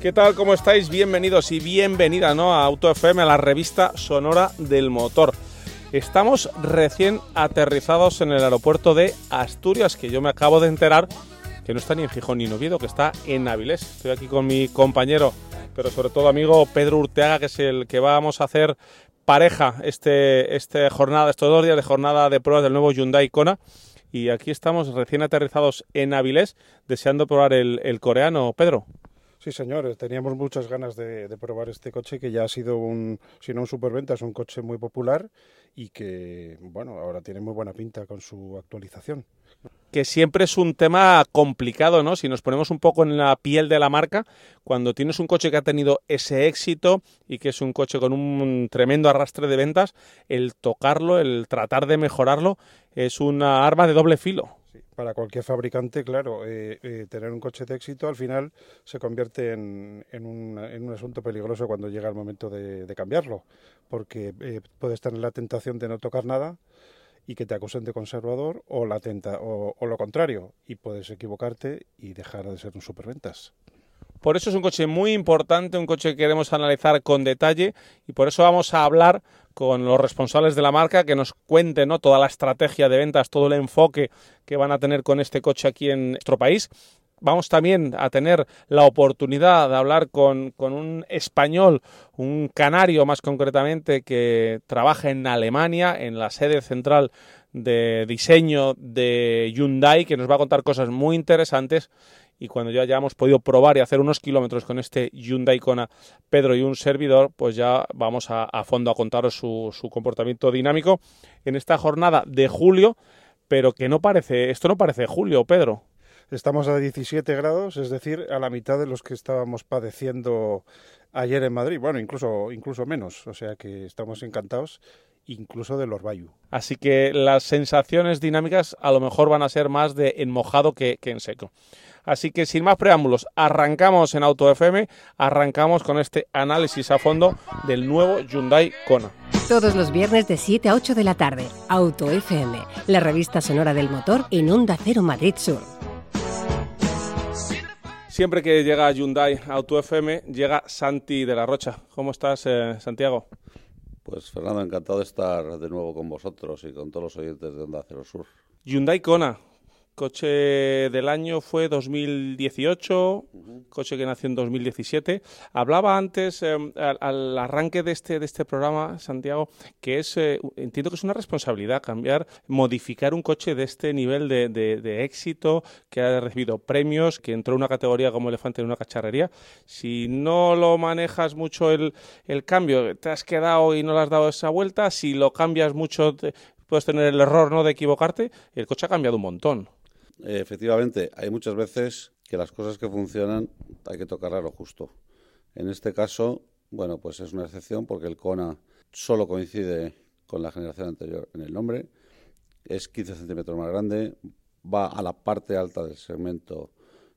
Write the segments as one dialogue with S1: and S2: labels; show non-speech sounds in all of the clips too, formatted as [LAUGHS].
S1: ¿Qué tal? ¿Cómo estáis? Bienvenidos y bienvenida ¿no? a Auto FM, a la revista sonora del motor. Estamos recién aterrizados en el aeropuerto de Asturias, que yo me acabo de enterar que no está ni en Gijón ni en Oviedo, que está en Avilés. Estoy aquí con mi compañero, pero sobre todo amigo Pedro Urteaga, que es el que vamos a hacer pareja este, este jornada, estos dos días de jornada de pruebas del nuevo Hyundai Kona y aquí estamos recién aterrizados en Avilés deseando probar el, coreano. Pedro.
S2: Sí, señor, teníamos muchas ganas de, probar este coche que ya ha sido un, si no un superventa, es un coche muy popular y que, bueno, ahora tiene muy buena pinta con su actualización
S1: que siempre es un tema complicado, ¿no? Si nos ponemos un poco en la piel de la marca, cuando tienes un coche que ha tenido ese éxito y que es un coche con un tremendo arrastre de ventas, el tocarlo, el tratar de mejorarlo, es una arma de doble filo.
S2: para cualquier fabricante, claro, eh, eh, tener un coche de éxito al final se convierte en, un, asunto peligroso cuando llega el momento de, cambiarlo, porque eh, puedes tener la tentación de no tocar nada y que te acusen de conservador o la tenta, o, lo contrario y puedes equivocarte y dejar de ser un superventas.
S1: Por eso es un coche muy importante, un coche que queremos analizar con detalle y por eso vamos a hablar con los responsables de la marca que nos cuenten ¿no? toda la estrategia de ventas, todo el enfoque que van a tener con este coche aquí en nuestro país vamos también a tener la oportunidad de hablar con, un español, un canario más concretamente, que trabaja en Alemania, en la sede central de diseño de Hyundai, que nos va a contar cosas muy interesantes. Y cuando ya hayamos podido probar y hacer unos kilómetros con este Hyundai Kona, Pedro y un servidor, pues ya vamos a, a fondo a contaros su, su comportamiento dinámico en esta jornada de julio, pero que no parece, esto no parece julio, Pedro.
S2: Estamos a 17 grados, es decir, a la mitad de los que estábamos padeciendo ayer en Madrid. Bueno, incluso, incluso menos. O sea que estamos encantados incluso del Orbayu.
S1: Así que las sensaciones dinámicas a lo mejor van a ser más de en mojado que, que, en seco. Así que sin más preámbulos, arrancamos en Auto FM, arrancamos con este análisis a fondo del nuevo Hyundai Kona.
S3: Todos los viernes de 7 a 8 de la tarde, Auto FM, la revista sonora del motor en Onda Cero Madrid Sur.
S1: Siempre que llega Hyundai Auto FM, llega Santi de la Rocha. ¿Cómo estás, eh, Santiago?
S4: Pues Fernando, encantado de estar de nuevo con vosotros y con todos los oyentes de Onda Cero Sur.
S1: Hyundai Kona, Coche del año fue 2018, coche que nació en 2017. Hablaba antes, em, al, arranque de este, de este programa, Santiago, que es, eh, entiendo que es una responsabilidad cambiar, modificar un coche de este nivel de, de, éxito, que ha recibido premios, que entró en una categoría como elefante en una cacharrería. Si no lo manejas mucho el, el cambio, te has quedado y no le has dado esa vuelta, si lo cambias mucho, puedes tener el error ¿no? de equivocarte, el coche ha cambiado un montón.
S4: Efectivamente, hay muchas veces que las cosas que funcionan hay que tocarlas lo justo. En este caso, bueno, pues es una excepción porque el Kona solo coincide con la generación anterior en el nombre, es 15 centímetros más grande, va a la parte alta del segmento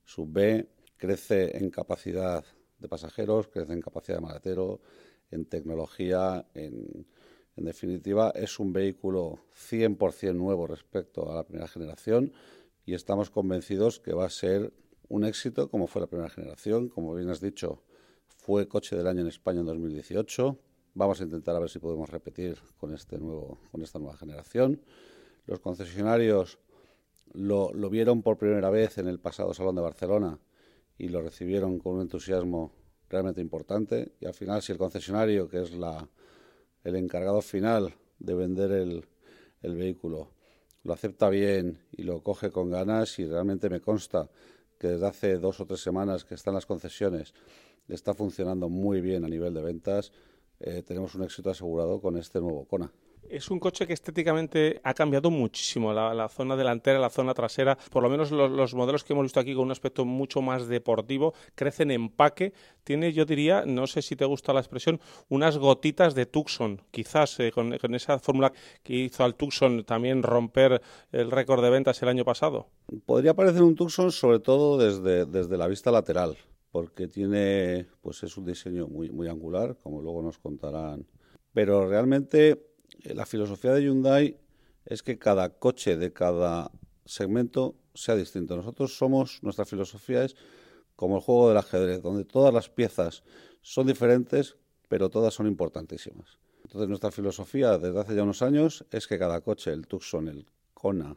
S4: sub B, crece en capacidad de pasajeros, crece en capacidad de maletero, en tecnología, en, en definitiva, es un vehículo 100% nuevo respecto a la primera generación y estamos convencidos que va a ser un éxito como fue la primera generación. Como bien has dicho, fue coche del año en España en 2018. Vamos a intentar a ver si podemos repetir con, este nuevo, con esta nueva generación. Los concesionarios lo, vieron por primera vez en el pasado Salón de Barcelona y lo recibieron con un entusiasmo realmente importante. Y al final, si el concesionario, que es la, el encargado final de vender el vehículo, lo acepta bien y lo coge con ganas y realmente me consta que desde hace dos o tres semanas que están las concesiones está funcionando muy bien a nivel de ventas. Eh, tenemos un éxito asegurado con este nuevo Kona.
S1: Es un coche que estéticamente ha cambiado muchísimo, la, zona delantera, la zona trasera, por lo menos los, modelos que hemos visto aquí con un aspecto mucho más deportivo, crecen en empaque, tiene yo diría, no sé si te gusta la expresión, unas gotitas de Tucson, quizás eh, con, esa fórmula que hizo al Tucson también romper el récord de ventas el año pasado.
S4: Podría parecer un Tucson sobre todo desde, desde la vista lateral, porque tiene, pues es un diseño muy, angular, como luego nos contarán. Pero realmente la filosofía de Hyundai es que cada coche de cada segmento sea distinto. Nosotros somos, nuestra filosofía es como el juego del ajedrez, donde todas las piezas son diferentes, pero todas son importantísimas. Entonces nuestra filosofía desde hace ya unos años es que cada coche, el Tucson, el Kona,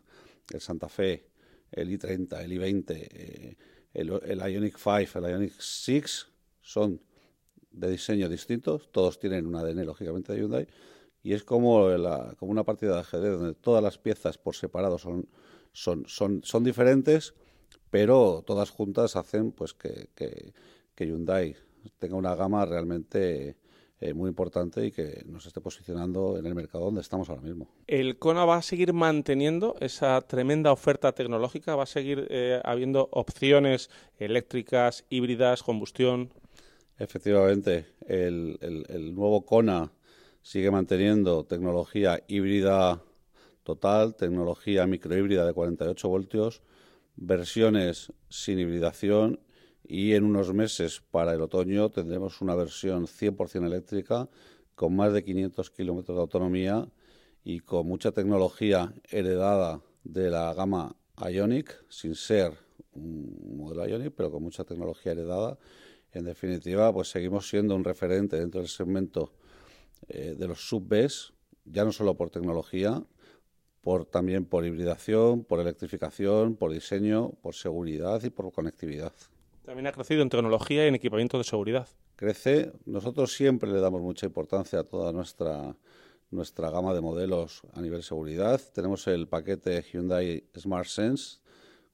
S4: el Santa Fe, el i30, el i20, eh, el, Ioniq 5, el Ioniq 6, son de diseño distintos, todos tienen un ADN lógicamente de Hyundai, y es como, la, como una partida de ajedrez donde todas las piezas por separado son, son, son, son diferentes, pero todas juntas hacen pues que, que, Hyundai tenga una gama realmente eh, muy importante y que nos esté posicionando en el mercado donde estamos ahora mismo.
S1: ¿El Kona va a seguir manteniendo esa tremenda oferta tecnológica? ¿Va a seguir eh, habiendo opciones eléctricas, híbridas, combustión?
S4: Efectivamente, el, el, el nuevo Kona sigue manteniendo tecnología híbrida total, tecnología microhíbrida de 48 voltios, versiones sin hibridación y en unos meses para el otoño tendremos una versión 100% eléctrica con más de 500 kilómetros de autonomía y con mucha tecnología heredada de la gama Ionic, sin ser un modelo Ionic, pero con mucha tecnología heredada. En definitiva, pues seguimos siendo un referente dentro del segmento eh, de los sub-Bs, ya no solo por tecnología, por, también por hibridación, por electrificación, por diseño, por seguridad y por conectividad.
S1: También ha crecido en tecnología y en equipamiento de seguridad.
S4: Crece. Nosotros siempre le damos mucha importancia a toda nuestra, nuestra gama de modelos a nivel de seguridad. Tenemos el paquete Hyundai Smart Sense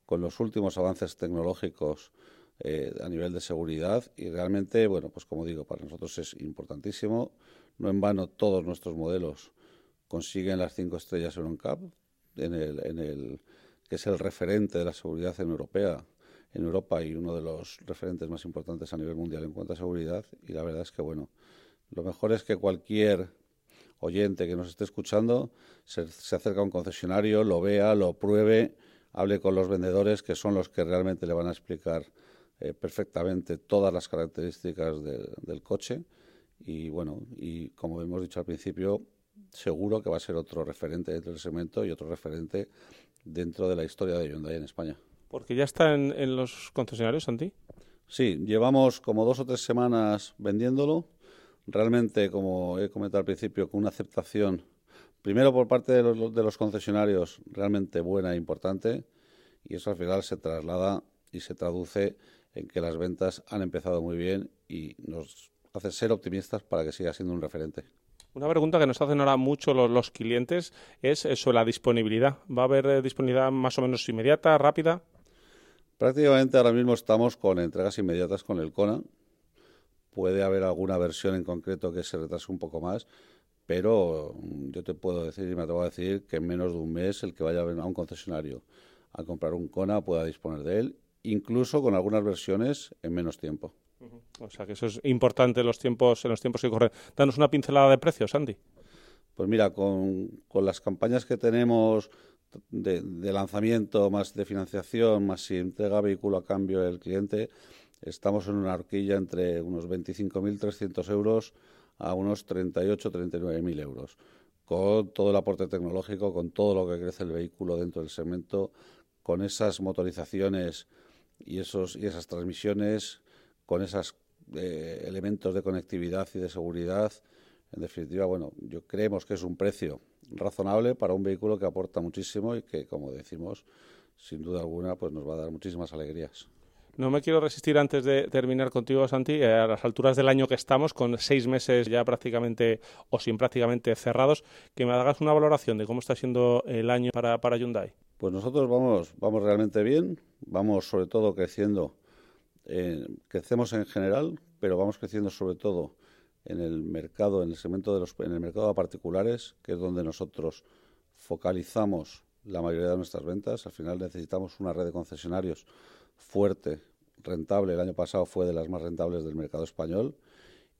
S4: con los últimos avances tecnológicos eh, a nivel de seguridad y realmente, bueno, pues como digo, para nosotros es importantísimo. No en vano todos nuestros modelos consiguen las cinco estrellas en en el, en el, que es el referente de la seguridad en Europea, en Europa y uno de los referentes más importantes a nivel mundial en cuanto a seguridad. Y la verdad es que, bueno, lo mejor es que cualquier oyente que nos esté escuchando se, se acerque a un concesionario, lo vea, lo pruebe, hable con los vendedores, que son los que realmente le van a explicar eh, perfectamente todas las características del coche y bueno, y como hemos dicho al principio, seguro que va a ser otro referente dentro del segmento y otro referente dentro de la historia de Hyundai en España.
S1: Porque ya está en, los concesionarios, Santi.
S4: Sí, llevamos como dos o tres semanas vendiéndolo. Realmente, como he comentado al principio, con una aceptación, primero por parte de los, de los concesionarios, realmente buena e importante, y eso al final se traslada y se traduce en que las ventas han empezado muy bien y nos hace ser optimistas para que siga siendo un referente.
S1: Una pregunta que nos hacen ahora mucho los, clientes es sobre la disponibilidad. ¿Va a haber eh, disponibilidad más o menos inmediata, rápida?
S4: Prácticamente ahora mismo estamos con entregas inmediatas con el Kona. Puede haber alguna versión en concreto que se retrase un poco más, pero mm, yo te puedo decir y me atrevo a decir que en menos de un mes el que vaya a un concesionario a comprar un Kona pueda disponer de él incluso con algunas versiones en menos tiempo.
S1: O sea que eso es importante en los tiempos, en los tiempos que corren. Danos una pincelada de precios, Andy.
S4: Pues mira, con, las campañas que tenemos de, lanzamiento, más de financiación, más si entrega vehículo a cambio el cliente, estamos en una horquilla entre unos 25.300 euros a unos 38-39.000 euros. Con todo el aporte tecnológico, con todo lo que crece el vehículo dentro del segmento, con esas motorizaciones y, esos, y esas transmisiones con esos eh, elementos de conectividad y de seguridad. En definitiva, bueno, yo creemos que es un precio razonable para un vehículo que aporta muchísimo y que, como decimos, sin duda alguna, pues nos va a dar muchísimas alegrías.
S1: No me quiero resistir antes de terminar contigo, Santi, eh, a las alturas del año que estamos, con seis meses ya prácticamente o sin prácticamente cerrados, que me hagas una valoración de cómo está siendo el año para, para Hyundai.
S4: Pues nosotros vamos, vamos realmente bien, vamos sobre todo creciendo, crecemos en general, pero vamos creciendo sobre todo en el mercado, en el segmento de los, en el mercado de particulares, que es donde nosotros focalizamos la mayoría de nuestras ventas. Al final necesitamos una red de concesionarios fuerte, rentable. El año pasado fue de las más rentables del mercado español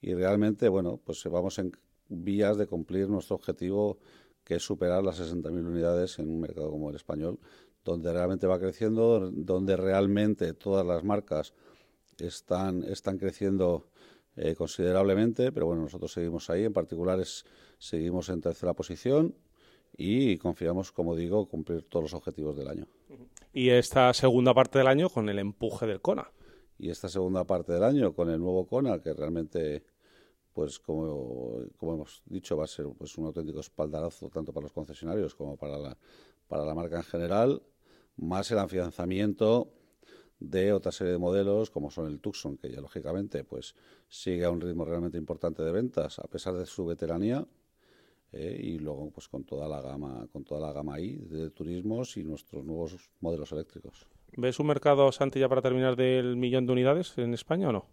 S4: y realmente, bueno, pues vamos en vías de cumplir nuestro objetivo que es superar las 60.000 unidades en un mercado como el español, donde realmente va creciendo, donde realmente todas las marcas están, están creciendo eh, considerablemente, pero bueno, nosotros seguimos ahí, en particular seguimos en tercera posición y confiamos, como digo, cumplir todos los objetivos del año.
S1: Y esta segunda parte del año con el empuje del CONA.
S4: Y esta segunda parte del año con el nuevo CONA, que realmente, pues como, como hemos dicho, va a ser pues un auténtico espaldarazo tanto para los concesionarios como para la, para la marca en general, más el afianzamiento de otra serie de modelos como son el Tucson, que ya lógicamente pues sigue a un ritmo realmente importante de ventas a pesar de su veteranía eh, y luego pues con toda la gama con toda la gama ahí de turismos y nuestros nuevos modelos eléctricos.
S1: ¿Ves un mercado, Santi, ya para terminar del millón de unidades en España o no?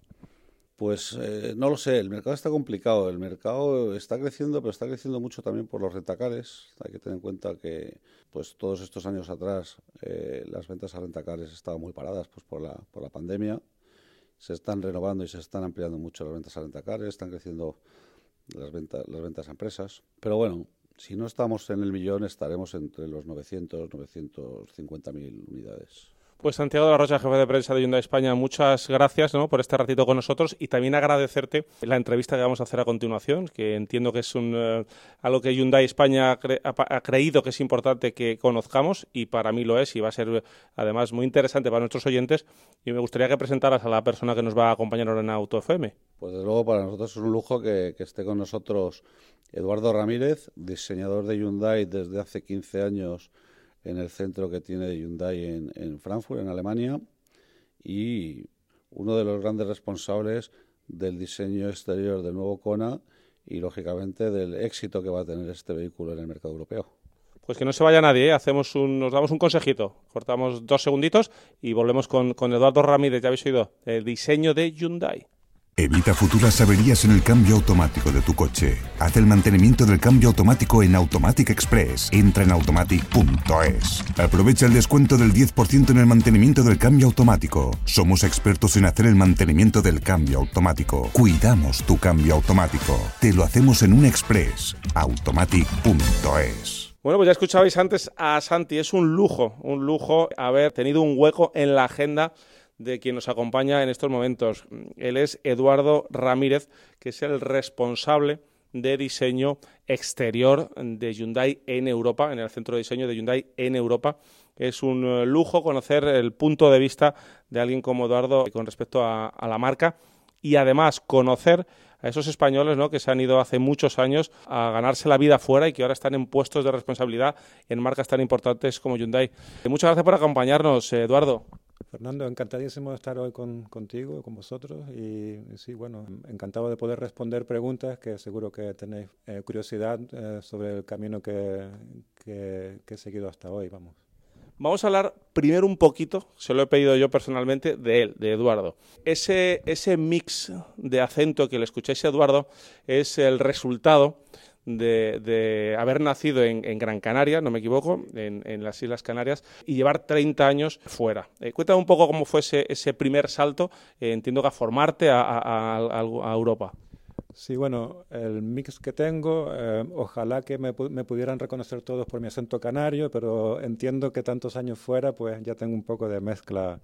S4: Pues eh, no lo sé, el mercado está complicado, el mercado está creciendo, pero está creciendo mucho también por los rentacares. Hay que tener en cuenta que pues todos estos años atrás eh, las ventas a rentacares estaban muy paradas pues por la, por la pandemia. Se están renovando y se están ampliando mucho las ventas a rentacares, están creciendo las ventas, las ventas a empresas. Pero bueno, si no estamos en el millón, estaremos entre los 900, 950 mil unidades.
S1: Pues Santiago de la Rocha, jefe de prensa de Hyundai España, muchas gracias por este ratito con nosotros. Y también agradecerte la entrevista que vamos a hacer a continuación, que entiendo que es un, eh, algo que Hyundai España ha, creído que es importante que conozcamos y para mí lo es y va a ser además muy interesante para nuestros oyentes. Y me gustaría que presentaras a la persona que nos va a acompañar ahora en Auto FM.
S4: Pues desde luego para nosotros es un lujo que esté con nosotros Eduardo Ramírez, diseñador de Hyundai desde hace 15 años en el centro que tiene Hyundai en, en Frankfurt, en Alemania, y uno de los grandes responsables del diseño exterior del nuevo Kona y, lógicamente, del éxito que va a tener este vehículo en el mercado europeo.
S1: Pues que no se vaya nadie, ¿eh? hacemos un, nos damos un consejito, cortamos dos segunditos y volvemos con, con Eduardo Ramírez, ya habéis oído, el diseño de Hyundai.
S5: Evita futuras averías en el cambio automático de tu coche. Haz el mantenimiento del cambio automático en Automatic Express. Entra en automatic.es. Aprovecha el descuento del 10% en el mantenimiento del cambio automático. Somos expertos en hacer el mantenimiento del cambio automático. Cuidamos tu cambio automático. Te lo hacemos en un Express. Automatic.es.
S1: Bueno, pues ya escuchabais antes a Santi. Es un lujo, un lujo haber tenido un hueco en la agenda de quien nos acompaña en estos momentos. Él es Eduardo Ramírez, que es el responsable de diseño exterior de Hyundai en Europa, en el centro de diseño de Hyundai en Europa. Es un eh, lujo conocer el punto de vista de alguien como Eduardo con respecto a, la marca y además conocer a esos españoles ¿no? que se han ido hace muchos años a ganarse la vida fuera y que ahora están en puestos de responsabilidad en marcas tan importantes como Hyundai. Muchas gracias por acompañarnos, Eduardo.
S6: Fernando, encantadísimo de estar hoy con, contigo, con vosotros y, sí, bueno, encantado de poder responder preguntas que seguro que tenéis eh, curiosidad eh, sobre el camino que, que, he seguido hasta hoy, vamos.
S1: Vamos a hablar primero un poquito, se lo he pedido yo personalmente, de él, de Eduardo. Ese, ese mix de acento que le escucháis a Eduardo es el resultado de, haber nacido en, Gran Canaria, no me equivoco, en, las Islas Canarias, y llevar 30 años fuera. Eh, cuéntame un poco cómo fue ese, primer salto, eh, entiendo que a formarte a, Europa.
S6: Sí, bueno, el mix que tengo, eh, ojalá que me, me, pudieran reconocer todos por mi acento canario, pero entiendo que tantos años fuera, pues ya tengo un poco de mezcla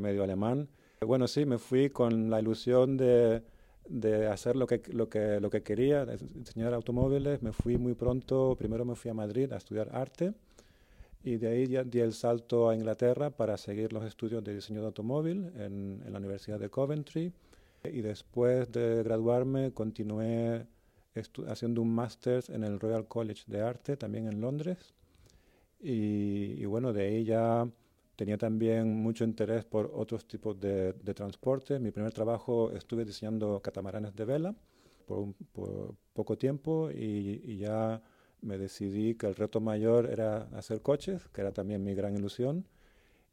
S6: medio alemán. Bueno, sí, me fui con la ilusión de de hacer lo que, lo que, lo que quería, de diseñar automóviles, me fui muy pronto, primero me fui a Madrid a estudiar arte y de ahí ya di el salto a Inglaterra para seguir los estudios de diseño de automóvil en, en la Universidad de Coventry y después de graduarme continué haciendo un máster en el Royal College de Arte, también en Londres. Y, y bueno, de ahí ya Tenía también mucho interés por otros tipos de, transporte. Mi primer trabajo estuve diseñando catamaranes de vela por, poco tiempo y, ya me decidí que el reto mayor era hacer coches, que era también mi gran ilusión.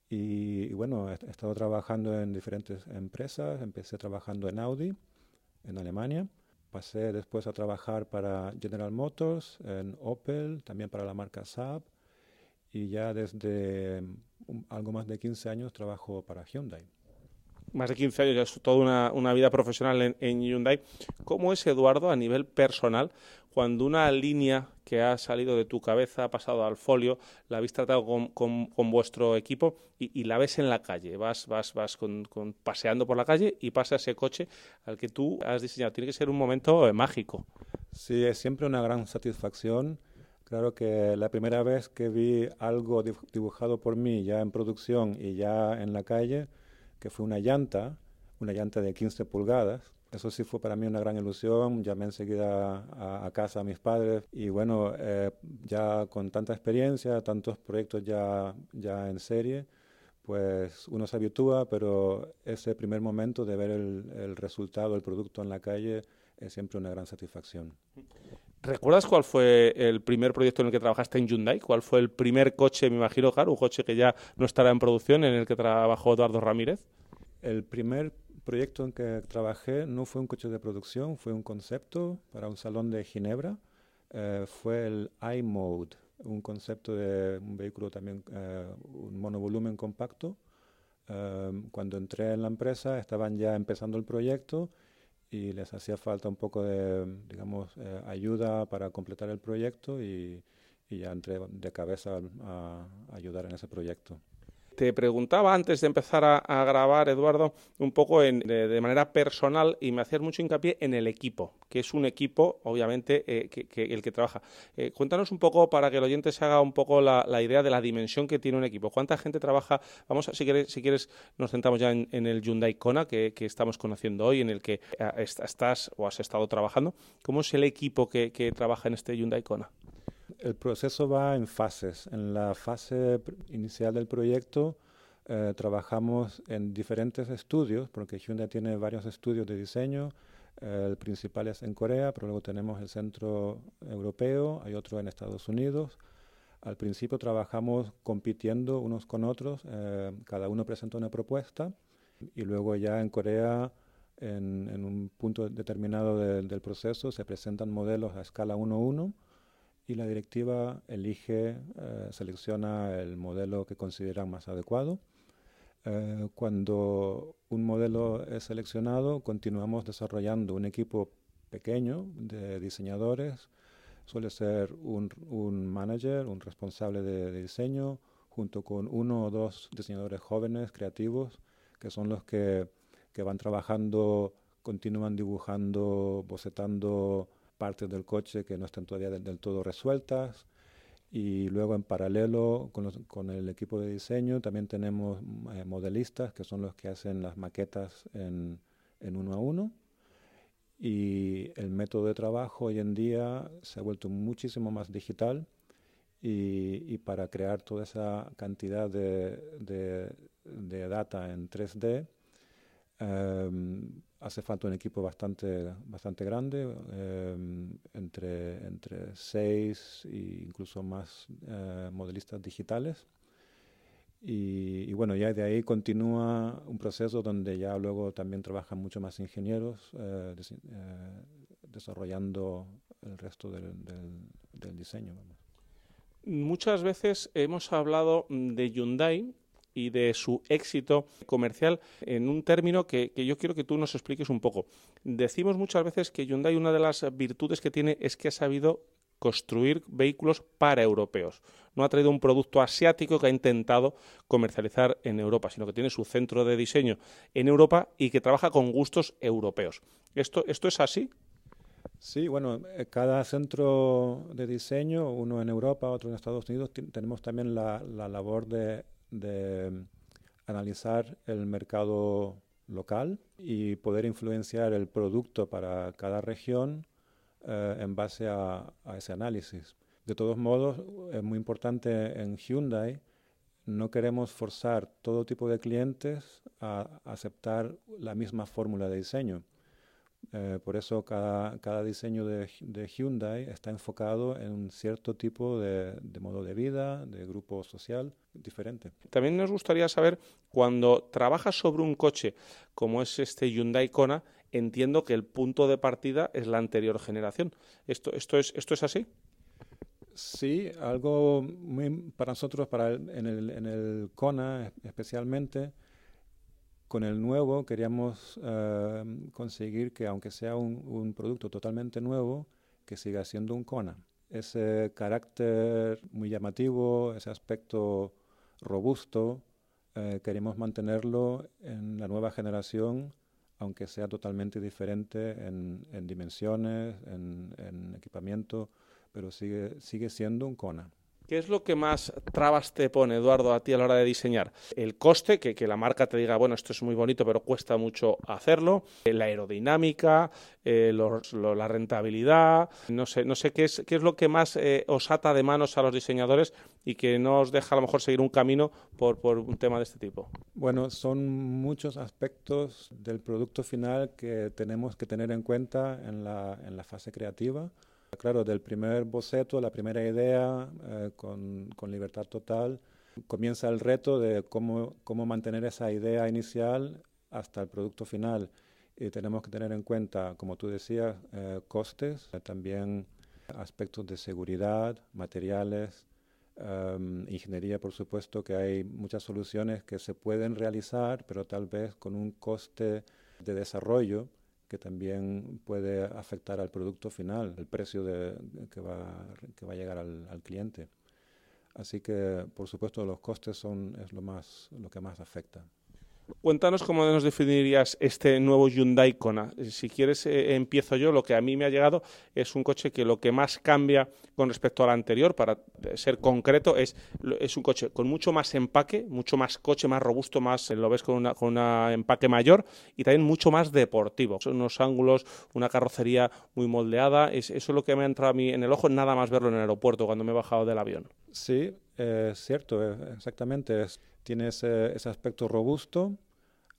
S6: Y, bueno, he, estado trabajando en diferentes empresas. Empecé trabajando en Audi, en Alemania. pasé después a trabajar para General Motors, en Opel, también para la marca Saab y ya desde algo más de 15 años trabajo para Hyundai.
S1: Más de 15 años, ya es toda una, una vida profesional en, Hyundai. ¿Cómo es, Eduardo, a nivel personal, cuando una línea que ha salido de tu cabeza ha pasado al folio, la habéis tratado con, con, vuestro equipo y, la ves en la calle? Vas, vas, vas con, paseando por la calle y pasa ese coche al que tú has diseñado. Tiene que ser un momento eh, mágico.
S6: Sí, es siempre una gran satisfacción Claro que la primera vez que vi algo dibujado por mí ya en producción y ya en la calle, que fue una llanta, una llanta de 15 pulgadas, eso sí fue para mí una gran ilusión. Llamé enseguida a, casa a mis padres y bueno, eh, ya con tanta experiencia, tantos proyectos ya, ya en serie, pues uno se habitúa, pero ese primer momento de ver el resultado, el producto en la calle, es siempre una gran satisfacción.
S1: ¿Recuerdas cuál fue el primer proyecto en el que trabajaste en Hyundai? ¿Cuál fue el primer coche, me imagino, claro, un coche que ya no estará en producción, en el que trabajó Eduardo Ramírez?
S6: El primer proyecto en que trabajé no fue un coche de producción, fue un concepto para un salón de Ginebra. Eh, fue el iMode, un concepto de un vehículo también, eh, un monovolumen compacto. Eh, cuando entré en la empresa estaban ya empezando el proyecto y les hacía falta un poco de, digamos, eh, ayuda para completar el proyecto y, y ya entré de cabeza a ayudar en ese proyecto.
S1: Te preguntaba antes de empezar a, grabar, Eduardo, un poco de, manera personal y me hacías mucho hincapié en el equipo, que es un equipo, obviamente, eh, que, el que trabaja. Eh, cuéntanos un poco para que el oyente se haga un poco la, idea de la dimensión que tiene un equipo. ¿Cuánta gente trabaja? Vamos, a, si, quieres, si quieres, nos centramos ya en, el Hyundai Kona que, estamos conociendo hoy, en el que eh, estás o has estado trabajando. ¿Cómo es el equipo que, trabaja en este Hyundai Kona?
S6: El proceso va en fases. En la fase inicial del proyecto eh, trabajamos en diferentes estudios, porque Hyundai tiene varios estudios de diseño. Eh, el principal es en Corea, pero luego tenemos el centro europeo, hay otro en Estados Unidos. Al principio trabajamos compitiendo unos con otros, eh, cada uno presenta una propuesta y luego ya en Corea, en, un punto determinado del proceso, se presentan modelos a escala 1-1 y la directiva elige, eh, selecciona el modelo que considera más adecuado. Eh, cuando un modelo es seleccionado, continuamos desarrollando un equipo pequeño de diseñadores. Suele ser un, un manager, un responsable de, diseño, junto con uno o dos diseñadores jóvenes, creativos, que son los que, que van trabajando, continúan dibujando, bocetando partes del coche que no están todavía del, todo resueltas. Y luego en paralelo con, el equipo de diseño también tenemos eh, modelistas que son los que hacen las maquetas en, en uno a uno. Y el método de trabajo hoy en día se ha vuelto muchísimo más digital y, y para crear toda esa cantidad de, de, data en 3D Em, hace falta un equipo bastante, bastante grande, em, entre, entre seis e incluso más eh, modelistas digitales. Y, bueno, ya de ahí continúa un proceso donde ya luego también trabajan mucho más ingenieros eh, eh, desarrollando el resto del, del diseño.
S1: Muchas veces hemos hablado de Hyundai y de su éxito comercial en un término que, yo quiero que tú nos expliques un poco. Decimos muchas veces que Hyundai una de las virtudes que tiene es que ha sabido construir vehículos para europeos. No ha traído un producto asiático que ha intentado comercializar en Europa, sino que tiene su centro de diseño en Europa y que trabaja con gustos europeos. ¿Esto, esto es así?
S6: Sí, bueno, eh, cada centro de diseño, uno en Europa, otro en Estados Unidos, tenemos también la labor de de analizar el mercado local y poder influenciar el producto para cada región eh, en base a, ese análisis. De todos modos, es muy importante en Hyundai, no queremos forzar todo tipo de clientes a aceptar la misma fórmula de diseño. Eh, por eso cada, cada diseño de, de, Hyundai está enfocado en un cierto tipo de, de, modo de vida, de grupo social diferente.
S1: También nos gustaría saber, cuando trabajas sobre un coche como es este Hyundai Kona, entiendo que el punto de partida es la anterior generación. ¿Esto, esto, es, esto es así?
S6: Sí, algo muy para nosotros, para en, el, en el CONA especialmente, con el nuevo queríamos eh, conseguir que aunque sea un, producto totalmente nuevo, que siga siendo un CONA. Ese carácter muy llamativo, ese aspecto robusto, eh, queremos mantenerlo en la nueva generación, aunque sea totalmente diferente en, en dimensiones, en, en equipamiento pero sigue, sigue siendo un Kona.
S1: ¿Qué es lo que más trabas te pone, Eduardo, a ti a la hora de diseñar? El coste, que, que la marca te diga, bueno, esto es muy bonito, pero cuesta mucho hacerlo, eh, la aerodinámica, eh, la rentabilidad, no sé, no sé qué es, qué es lo que más eh, os ata de manos a los diseñadores y que no os deja a lo mejor seguir un camino por, por un tema de este tipo.
S6: Bueno, son muchos aspectos del producto final que tenemos que tener en cuenta en la, en la fase creativa. Claro, del primer boceto, la primera idea, eh, con, con, libertad total, comienza el reto de cómo, cómo mantener esa idea inicial hasta el producto final. Y tenemos que tener en cuenta, como tú decías, eh, costes, eh, también aspectos de seguridad, materiales, um, ingeniería, por supuesto, que hay muchas soluciones que se pueden realizar, pero tal vez con un coste de desarrollo que también puede afectar al producto final, el precio de, que, va, que va a llegar al, al, cliente. Así que, por supuesto, los costes son es lo, más, lo que más afecta.
S1: Cuéntanos cómo nos definirías este nuevo Hyundai Kona. Si quieres, eh, empiezo yo. Lo que a mí me ha llegado es un coche que lo que más cambia con respecto al anterior, para ser concreto, es, es un coche con mucho más empaque, mucho más coche, más robusto, más lo ves con un con una empaque mayor y también mucho más deportivo. Son unos ángulos, una carrocería muy moldeada. Es, eso es lo que me ha entrado a mí en el ojo, nada más verlo en el aeropuerto cuando me he bajado del avión.
S6: Sí, es eh, cierto, exactamente. Tiene ese, ese, aspecto robusto,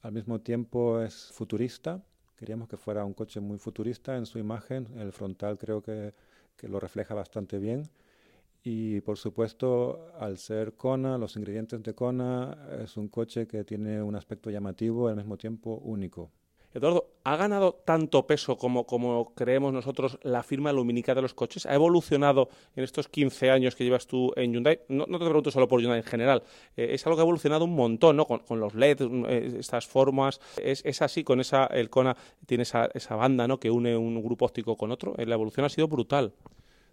S6: al mismo tiempo es futurista. Queríamos que fuera un coche muy futurista en su imagen. El frontal creo que, que lo refleja bastante bien. Y por supuesto, al ser Kona, los ingredientes de Kona, es un coche que tiene un aspecto llamativo y al mismo tiempo único.
S1: Eduardo, ¿ha ganado tanto peso como, creemos nosotros la firma lumínica de los coches? ¿Ha evolucionado en estos 15 años que llevas tú en Hyundai? No, te pregunto solo por Hyundai en general, eh, es algo que ha evolucionado un montón, ¿no? Con, los LED, eh, estas formas, es, así, con esa, el Kona tiene esa, esa banda, ¿no? Que une un grupo óptico con otro, eh, la evolución ha sido brutal.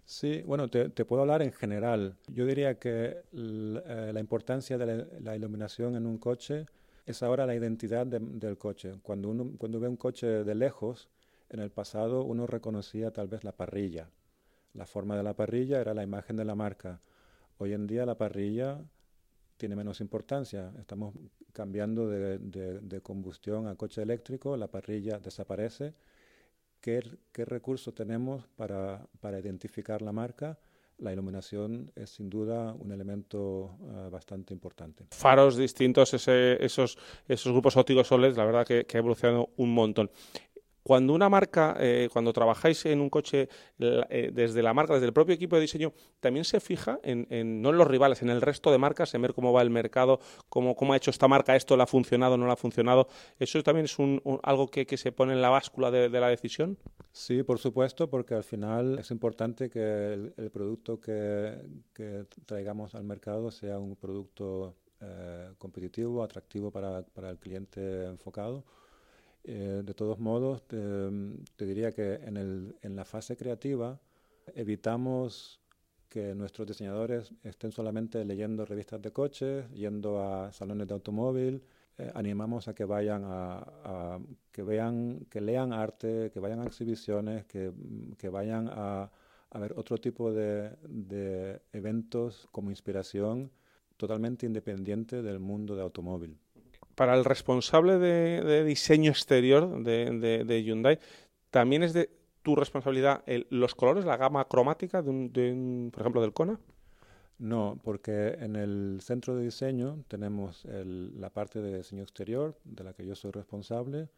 S6: Sí, bueno, te, puedo hablar en general. Yo diría que la, importancia de la iluminación en un coche es ahora la identidad de, del coche. Cuando uno cuando ve un coche de lejos, en el pasado uno reconocía tal vez la parrilla. La forma de la parrilla era la imagen de la marca. Hoy en día la parrilla tiene menos importancia. Estamos cambiando de, de, de combustión a coche eléctrico, la parrilla desaparece. ¿Qué, qué recursos tenemos para, para identificar la marca? La iluminación es sin duda un elemento uh, bastante importante.
S1: Faros distintos, ese, esos, esos grupos ópticos soles, la verdad que, que ha evolucionado un montón. Cuando una marca, eh, cuando trabajáis en un coche eh, desde la marca, desde el propio equipo de diseño, también se fija en, en, no en los rivales, en el resto de marcas, en ver cómo va el mercado, cómo, cómo ha hecho esta marca esto, le ha funcionado, no le ha funcionado. ¿Eso también es un, algo que, se pone en la báscula de, la decisión?
S6: Sí, por supuesto, porque al final es importante que el, producto que, traigamos al mercado sea un producto eh, competitivo, atractivo para el cliente enfocado eh, de todos modos, te, diría que en, el, en, la fase creativa evitamos que nuestros diseñadores estén solamente leyendo revistas de coches, yendo a salones de automóvil. Eh, animamos a que vayan a, a, que vean, que lean arte, que vayan a exhibiciones, que, que vayan a, a, ver otro tipo de, de eventos como inspiración totalmente independiente del mundo de automóvil
S1: para el responsable de, diseño exterior de, de, Hyundai, también es de tu responsabilidad el, los colores, la gama cromática de un, por ejemplo, del Kona?
S6: No, porque en el centro de diseño tenemos el, la parte de diseño exterior, de la que yo soy responsable.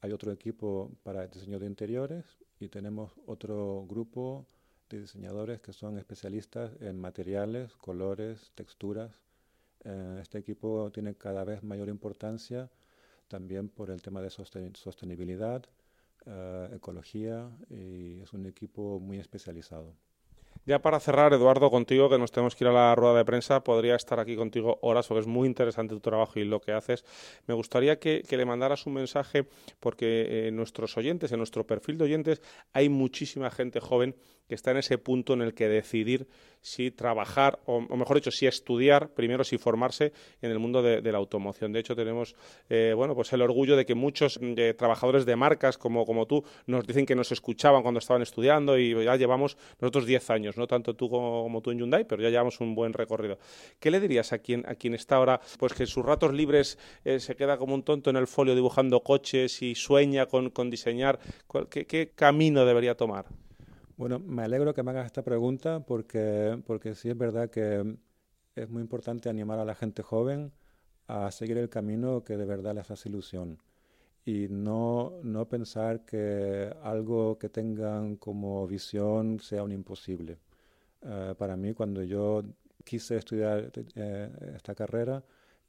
S6: Hay otro equipo para el diseño de interiores y tenemos otro grupo de diseñadores que son especialistas en materiales, colores, texturas eh, este equipo tiene cada vez mayor importancia también por el tema de sosten sostenibilidad, ecología y es un equipo muy especializado.
S1: Ya para cerrar, Eduardo, contigo, que nos tenemos que ir a la rueda de prensa, podría estar aquí contigo horas porque es muy interesante tu trabajo y lo que haces. Me gustaría que, le mandaras un mensaje porque en nuestros oyentes, en nuestro perfil de oyentes, hay muchísima gente joven que está en ese punto en el que decidir si trabajar, o, mejor dicho, si estudiar, primero si formarse en el mundo de, la automoción. De hecho, tenemos eh, bueno, pues el orgullo de que muchos eh, trabajadores de marcas como, como tú nos dicen que nos escuchaban cuando estaban estudiando y ya llevamos nosotros 10 años, no tanto tú como, tú en Hyundai, pero ya llevamos un buen recorrido. ¿Qué le dirías a quien, a quien está ahora, pues que en sus ratos libres eh, se queda como un tonto en el folio dibujando coches y sueña con, con diseñar? qué camino debería tomar?
S6: Bueno, me alegro que me hagas esta pregunta porque, porque sí es verdad que es muy importante animar a la gente joven a seguir el camino que de verdad les hace ilusión y no, no pensar que algo que tengan como visión sea un imposible. Eh, para mí, cuando yo quise estudiar eh, esta carrera,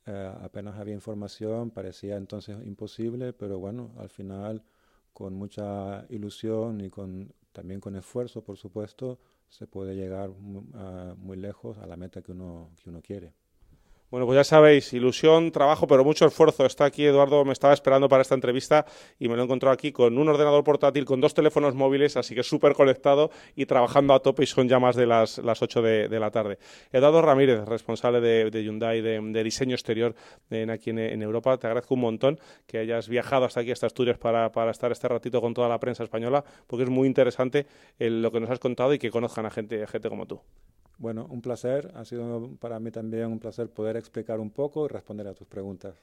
S6: eh, apenas había información, parecía entonces imposible, pero bueno, al final, con mucha ilusión y con también con esfuerzo, por supuesto, se puede llegar muy lejos a la meta que uno, que uno quiere.
S1: Bueno, pues ya sabéis, ilusión, trabajo, pero mucho esfuerzo. Está aquí Eduardo, me estaba esperando para esta entrevista y me lo he encontrado aquí con un ordenador portátil, con dos teléfonos móviles, así que súper conectado y trabajando a tope y son ya más de las, las 8 de, la tarde. Eduardo Ramírez, responsable de, Hyundai de, diseño exterior aquí en, Europa, te agradezco un montón que hayas viajado hasta aquí, hasta Asturias, para, para estar este ratito con toda la prensa española, porque es muy interesante lo que nos has contado y que conozcan a gente, a gente como tú.
S6: Bueno, un placer. Ha sido para mí también un placer poder explicar un poco y responder a tus preguntas.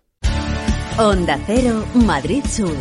S3: Onda Cero, Madrid Sur.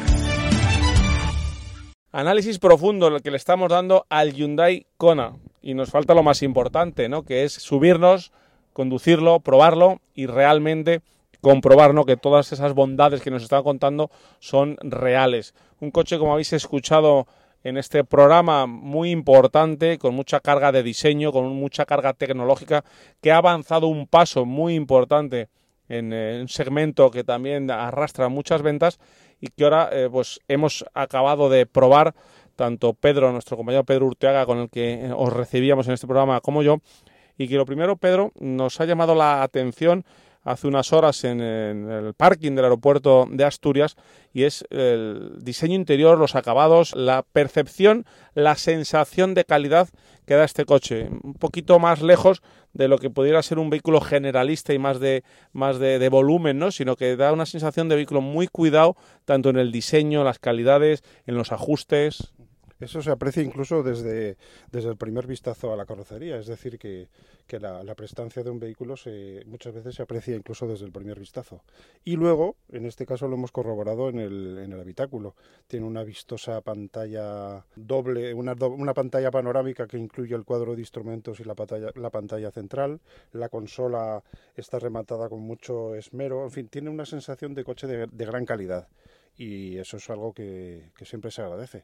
S1: Análisis profundo el que le estamos dando al Hyundai Kona. Y nos falta lo más importante, ¿no? Que es subirnos, conducirlo, probarlo y realmente comprobar que todas esas bondades que nos están contando son reales. Un coche, como habéis escuchado en este programa muy importante, con mucha carga de diseño, con mucha carga tecnológica, que ha avanzado un paso muy importante en, eh, un segmento que también arrastra muchas ventas y que ahora eh, pues hemos acabado de probar tanto Pedro, nuestro compañero Pedro Urteaga, con el que eh, os recibíamos en este programa, como yo, y que lo primero, Pedro, nos ha llamado la atención hace unas horas en, el parking del aeropuerto de Asturias y es el diseño interior, los acabados, la percepción, la sensación de calidad que da este coche. Un poquito más lejos de lo que pudiera ser un vehículo generalista y más de, más de, de volumen, ¿no? sino que da una sensación de vehículo muy cuidado, tanto en el diseño, las calidades, en los ajustes.
S2: Eso se aprecia incluso desde, desde el primer vistazo a la carrocería, es decir, que, que la, prestancia de un vehículo se, muchas veces se aprecia incluso desde el primer vistazo. Y luego, en este caso lo hemos corroborado en el, en el habitáculo. Tiene una vistosa pantalla doble, una, una pantalla panorámica que incluye el cuadro de instrumentos y la pantalla, la pantalla central. La consola está rematada con mucho esmero. En fin, tiene una sensación de coche de, de gran calidad. Y eso es algo que, que siempre se agradece.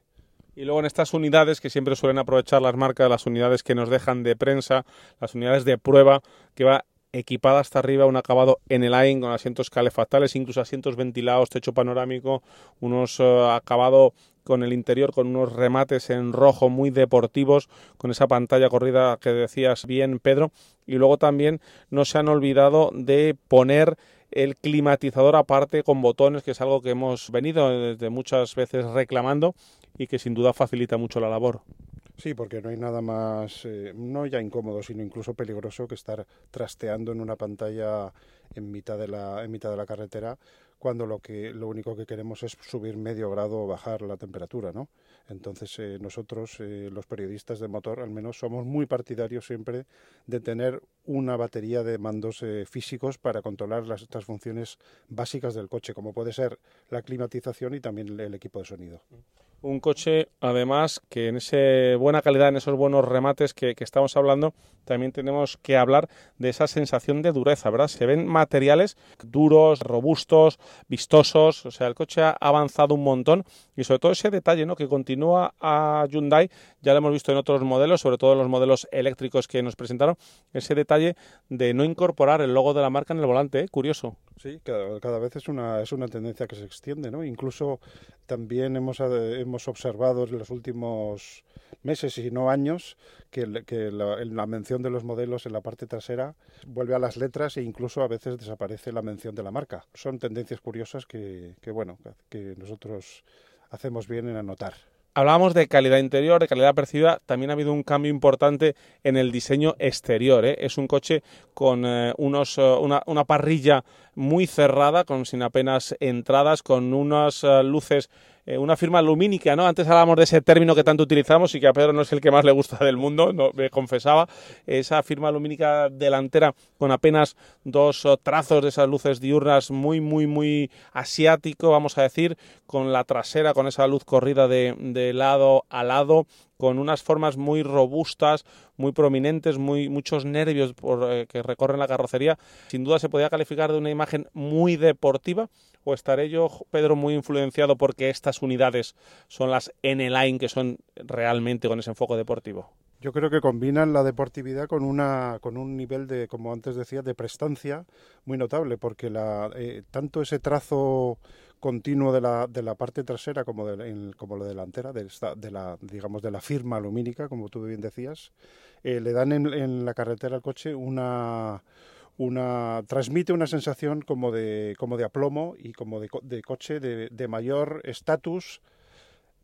S1: Y luego en estas unidades que siempre suelen aprovechar las marcas, las unidades que nos dejan de prensa, las unidades de prueba, que va equipada hasta arriba, un acabado en el line con asientos calefactables, incluso asientos ventilados, techo panorámico, unos uh, acabado con el interior con unos remates en rojo muy deportivos, con esa pantalla corrida que decías bien, Pedro. Y luego también no se han olvidado de poner el climatizador aparte con botones, que es algo que hemos venido desde muchas veces reclamando y que sin duda facilita mucho la labor.
S2: Sí, porque no hay nada más, eh, no ya incómodo, sino incluso peligroso que estar trasteando en una pantalla en mitad de la, en mitad de la carretera cuando lo que lo único que queremos es subir medio grado o bajar la temperatura, ¿no? Entonces eh, nosotros, eh, los periodistas de motor, al menos somos muy partidarios siempre de tener una batería de mandos físicos para controlar las, estas funciones básicas del coche, como puede ser la climatización y también el equipo de sonido
S1: un coche, además, que en esa buena calidad, en esos buenos remates que, estamos hablando, también tenemos que hablar de esa sensación de dureza, ¿verdad? Se ven materiales duros, robustos, vistosos, o sea, el coche ha avanzado un montón y sobre todo ese detalle, ¿no? Que continúa a Hyundai, ya lo hemos visto en otros modelos, sobre todo en los modelos eléctricos que nos presentaron, ese detalle de no incorporar el logo de la marca en el volante, ¿eh? curioso.
S2: Sí, cada, cada, vez es una, es una tendencia que se extiende, ¿no? Incluso también hemos, eh, hemos observado en los últimos meses y no años que, que la, mención de los modelos en la parte trasera vuelve a las letras e incluso a veces desaparece la mención de la marca. Son tendencias curiosas que, que bueno, que nosotros hacemos bien en anotar.
S1: Hablábamos de calidad interior, de calidad percibida. También ha habido un cambio importante en el diseño exterior. ¿eh? Es un coche con eh, unos, uh, una, una, parrilla muy cerrada, con sin apenas entradas, con unas luces eh, una firma lumínica, ¿no? Antes hablábamos de ese término que tanto utilizamos y que a Pedro no es el que más le gusta del mundo, me confesaba. Esa firma lumínica delantera con apenas dos uh, trazos de esas luces diurnas muy, muy, muy asiático, vamos a decir, con la trasera, con esa luz corrida de, de lado a lado, con unas formas muy robustas, muy prominentes, muy, muchos nervios por, eh, que recorren la carrocería. Sin duda se podría calificar de una imagen muy deportiva. ¿O estaré yo, Pedro, muy influenciado porque estas unidades son las N-Line que son realmente con ese enfoque deportivo?
S2: Yo creo que combinan la deportividad con una con un nivel de, como antes decía, de prestancia muy notable, porque la, eh, tanto ese trazo continuo de la, de la parte trasera como de, en, como la delantera, de, de, la, digamos, de la firma lumínica, como tú bien decías, eh, le dan en, en, la carretera al coche una, una transmite una sensación como de, como de aplomo y como de, de coche de, de mayor estatus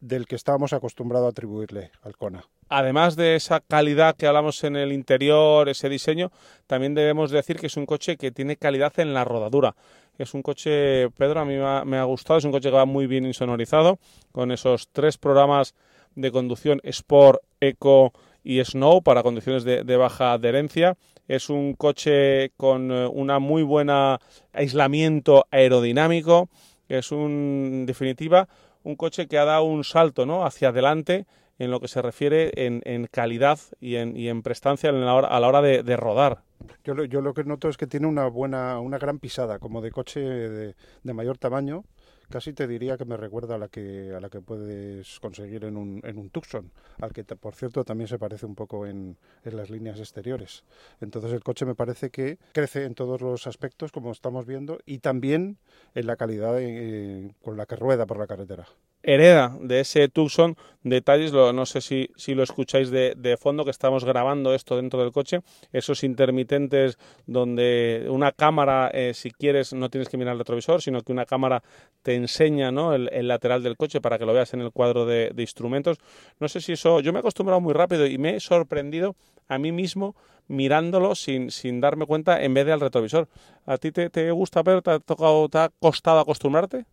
S2: del que estábamos acostumbrados a atribuirle al Kona.
S1: Además de esa calidad que hablamos en el interior, ese diseño, también debemos decir que es un coche que tiene calidad en la rodadura. Es un coche, Pedro, a mí me ha, me ha gustado, es un coche que va muy bien insonorizado, con esos tres programas de conducción Sport, Eco y Snow para condiciones de, baja adherencia. Es un coche con una muy buena aislamiento aerodinámico. Es un, en definitiva, un coche que ha dado un salto ¿no? hacia adelante en lo que se refiere en, en calidad y en, y en prestancia en la hora, a la hora de rodar.
S2: Yo lo, yo lo, que noto es que tiene una buena, una gran pisada, como de coche de, de, mayor tamaño. Casi te diría que me recuerda a la que, a la que puedes conseguir en un, en un Tucson, al que por cierto también se parece un poco en, en, las líneas exteriores. Entonces el coche me parece que crece en todos los aspectos, como estamos viendo, y también en la calidad eh, con la que rueda por la carretera
S1: hereda de ese Tucson detalles, lo, no sé si, si lo escucháis de, de, fondo, que estamos grabando esto dentro del coche, esos intermitentes donde una cámara, eh, si quieres, no tienes que mirar el retrovisor, sino que una cámara te enseña ¿no? el, lateral del coche para que lo veas en el cuadro de, instrumentos. No sé si eso, yo me he acostumbrado muy rápido y me he sorprendido a mí mismo mirándolo sin, sin darme cuenta en vez de al retrovisor. ¿A ti te, te gusta, pero te ha, tocado, te ha costado acostumbrarte?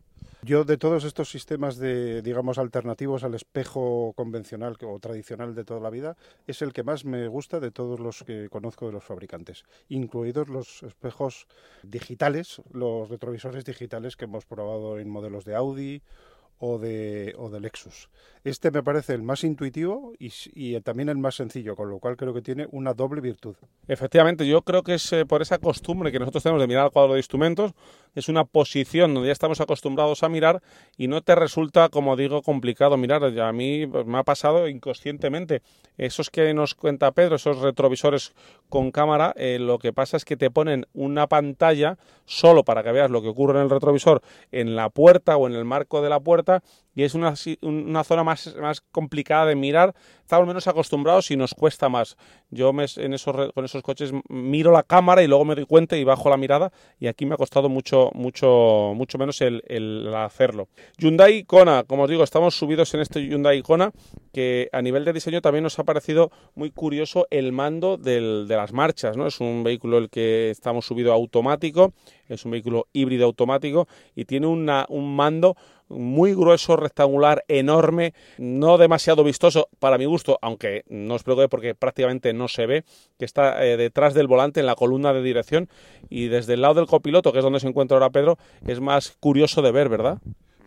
S2: Yo de todos estos sistemas de, digamos, alternativos al espejo convencional o tradicional de toda la vida, es el que más me gusta de todos los que conozco de los fabricantes, incluidos los espejos digitales, los retrovisores digitales que hemos probado en modelos de Audi o de, o de Lexus. Este me parece el más intuitivo y, y, también el más sencillo, con lo cual creo que tiene una doble virtud.
S1: Efectivamente, yo creo que es eh, por esa costumbre que nosotros tenemos de mirar al cuadro de instrumentos, es una posición donde ya estamos acostumbrados a mirar y no te resulta, como digo, complicado mirar. A mí pues, me ha pasado inconscientemente. Esos que nos cuenta Pedro, esos retrovisores con cámara, eh, lo que pasa es que te ponen una pantalla solo para que veas lo que ocurre en el retrovisor en la puerta o en el marco de la puerta y es una, una zona más, más, complicada de mirar. Estamos menos acostumbrados y nos cuesta más. Yo me, en esos, con esos coches miro la cámara y luego me doy cuenta y bajo la mirada y aquí me ha costado mucho, mucho, mucho menos el, el hacerlo. Hyundai Kona, como os digo, estamos subidos en este Hyundai Kona que a nivel de diseño también nos ha parecido muy curioso el mando del, de las marchas. ¿no? Es un vehículo el que estamos subido automático, es un vehículo híbrido automático y tiene una, un mando muy grueso, rectangular, enorme, no demasiado vistoso para mi gusto, aunque no os preocupe porque prácticamente no se ve, que está eh, detrás del volante en la columna de dirección y desde el lado del copiloto, que es donde se encuentra ahora Pedro, es más curioso de ver, ¿verdad?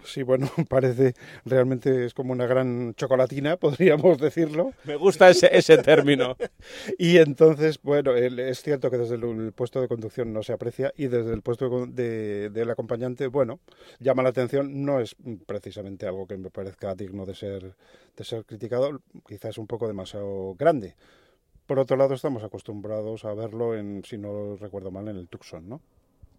S2: Sí, bueno, [LAUGHS] parece realmente es como una gran chocolatina, [LAUGHS] podríamos decirlo.
S1: Me gusta ese, ese término. [LAUGHS]
S2: y entonces, bueno, es cierto que desde el puesto de conducción no se aprecia y desde el puesto de, del acompañante, bueno, llama la atención. No es precisamente algo que me parezca digno de ser, de ser criticado, quizás un poco demasiado grande. Por otro lado, estamos acostumbrados a verlo en, si no recuerdo mal, en el Tucson, ¿no?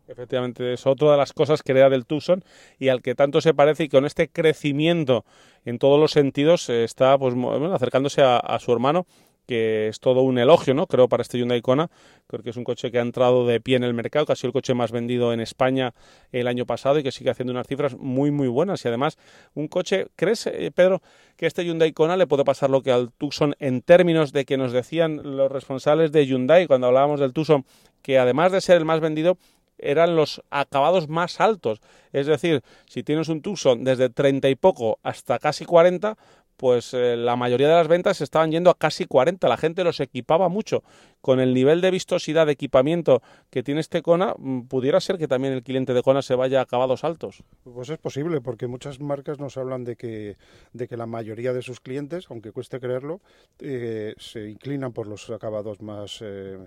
S1: Efectivamente, es otra de las cosas que hereda del Tucson y al que tanto se parece y con este crecimiento en todos los sentidos eh, está pues, acercándose a, su hermano que es todo un elogio, ¿no? Creo para este Hyundai Kona, creo que es un coche que ha entrado de pie en el mercado, que ha sido el coche más vendido en España el año pasado y que sigue haciendo unas cifras muy muy buenas y además un coche, ¿crees eh, Pedro que este Hyundai Kona le puede pasar lo que al Tucson en términos de que nos decían los responsables de Hyundai cuando hablábamos del Tucson que además de ser el más vendido eran los acabados más altos. Es decir, si tienes un Tucson desde 30 y poco hasta casi 40, pues eh, la mayoría de las ventas estaban yendo a casi 40. La gente los equipaba mucho. Con el nivel de vistosidad de equipamiento que tiene este Kona, mm, pudiera ser que también el cliente de Kona se vaya a acabados altos.
S2: Pues es posible, porque muchas marcas nos hablan de que, de que la mayoría de sus clientes, aunque cueste creerlo, eh, se inclinan por los acabados más... Eh,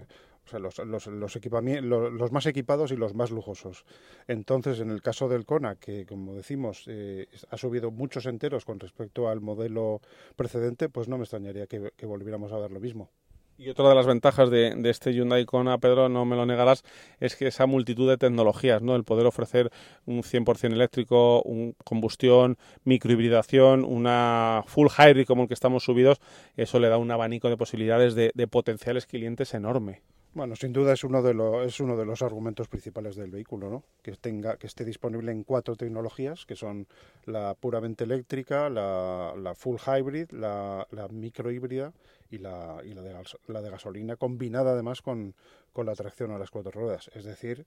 S2: o sea, los, los, los, los, más equipados y los más lujosos. Entonces, en el caso del Kona, que como decimos, eh, ha subido muchos enteros con respecto al modelo precedente, pues no me extrañaría que, volviéramos a ver lo mismo.
S1: Y otra de las ventajas de, de, este Hyundai Kona, Pedro, no me lo negarás, es que esa multitud de tecnologías, ¿no? El poder ofrecer un 100% eléctrico, un combustión, microhibridación, una full hybrid como el que estamos subidos, eso le da un abanico de posibilidades de, de potenciales clientes enorme.
S2: Bueno, sin duda es uno de los argumentos principales del vehículo, ¿no? Que tenga que esté disponible en cuatro tecnologías, que son la puramente eléctrica, la, full hybrid, la, la microhíbrida y, la, y la, de, gasolina, combinada además con, con la tracción a las cuatro ruedas. Es decir,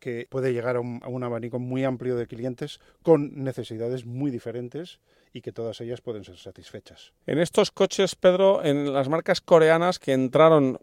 S2: que puede llegar a un, a un abanico muy amplio de clientes con necesidades muy diferentes y que todas ellas pueden ser satisfechas.
S1: En estos coches, Pedro, en las marcas coreanas que entraron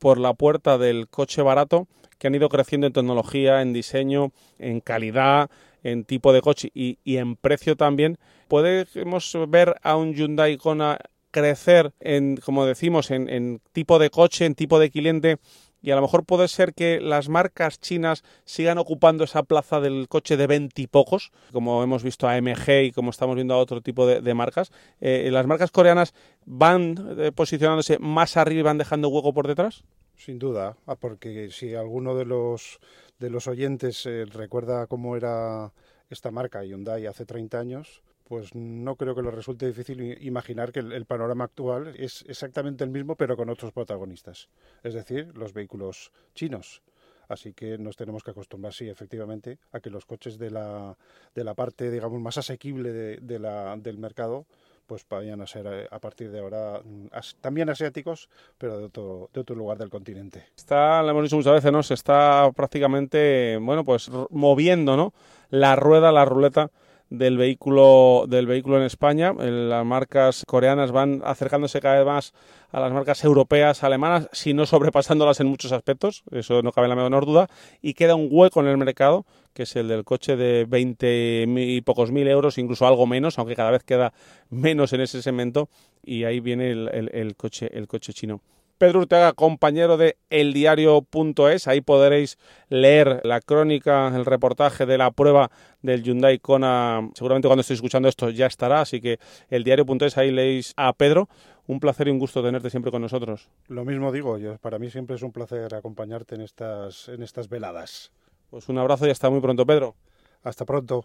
S1: por la puerta del coche barato que han ido creciendo en tecnología, en diseño, en calidad, en tipo de coche y, en precio también. Podemos ver a un Hyundai Kona crecer en, como decimos, en, en tipo de coche, en tipo de cliente y a lo mejor puede ser que las marcas chinas sigan ocupando esa plaza del coche de 20 y pocos, como hemos visto a MG y como estamos viendo a otro tipo de, marcas. Eh, ¿Las marcas coreanas van eh, posicionándose más arriba y van dejando hueco por detrás?
S2: Sin duda, ah, porque si alguno de los, de los oyentes eh, recuerda cómo era esta marca Hyundai hace 30 años, pues no creo que le resulte difícil imaginar que el, panorama actual es exactamente el mismo, pero con otros protagonistas, es decir, los vehículos chinos. Así que nos tenemos que acostumbrar, sí, efectivamente, a que los coches de la, de la parte, digamos, más asequible de, la, del mercado, pues vayan a ser eh, a partir de ahora mm, también asiáticos, pero de otro, de otro lugar del continente.
S1: Está, lo hemos dicho muchas veces, ¿no? Se está prácticamente, bueno, pues moviendo, ¿no? La rueda, la ruleta del vehículo del vehículo en España. Las marcas coreanas van acercándose cada vez más a las marcas europeas, alemanas, si no sobrepasándolas en muchos aspectos, eso no cabe la menor duda, y queda un hueco en el mercado, que es el del coche de 20 y pocos mil euros, incluso algo menos, aunque cada vez queda menos en ese segmento, y ahí viene el coche, el coche chino. Pedro Urtega, compañero de eldiario.es. Ahí podréis leer la crónica, el reportaje de la prueba del Hyundai Kona. Seguramente cuando estéis escuchando esto ya estará, así que eldiario.es ahí leéis a Pedro. Un placer y un gusto tenerte siempre con nosotros.
S2: Lo mismo digo, yo, para mí siempre es un placer acompañarte en estas, en estas veladas.
S1: Pues un abrazo y hasta muy pronto, Pedro.
S2: Hasta pronto.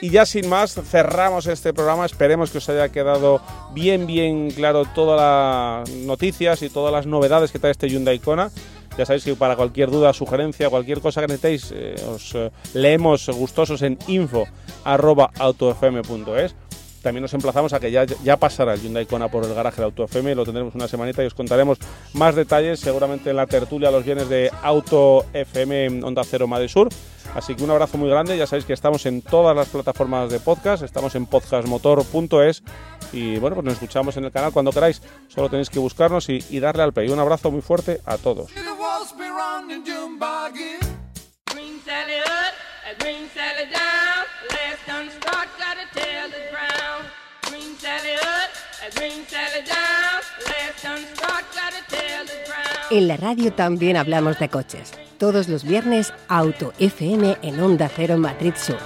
S1: Y ya sin más, cerramos este programa. Esperemos que os haya quedado bien, bien claro todas las noticias y todas las novedades que trae este Hyundai Kona. Ya sabéis que para cualquier duda, sugerencia, cualquier cosa que necesitéis, eh, os eh, leemos gustosos en info.autofm.es. También nos emplazamos a que ya, ya pasará el Hyundai Kona por el garaje de Auto FM, lo tendremos una semanita y os contaremos más detalles, seguramente en la tertulia los bienes de Auto FM Onda Cero Madrid Sur. Así que un abrazo muy grande, ya sabéis que estamos en todas las plataformas de podcast, estamos en podcastmotor.es y bueno, pues nos escuchamos en el canal cuando queráis, solo tenéis que buscarnos y, y darle al play. Un abrazo muy fuerte a todos.
S3: En la radio también hablamos de coches. Todos los viernes, Auto FM en Onda Cero Madrid Sur.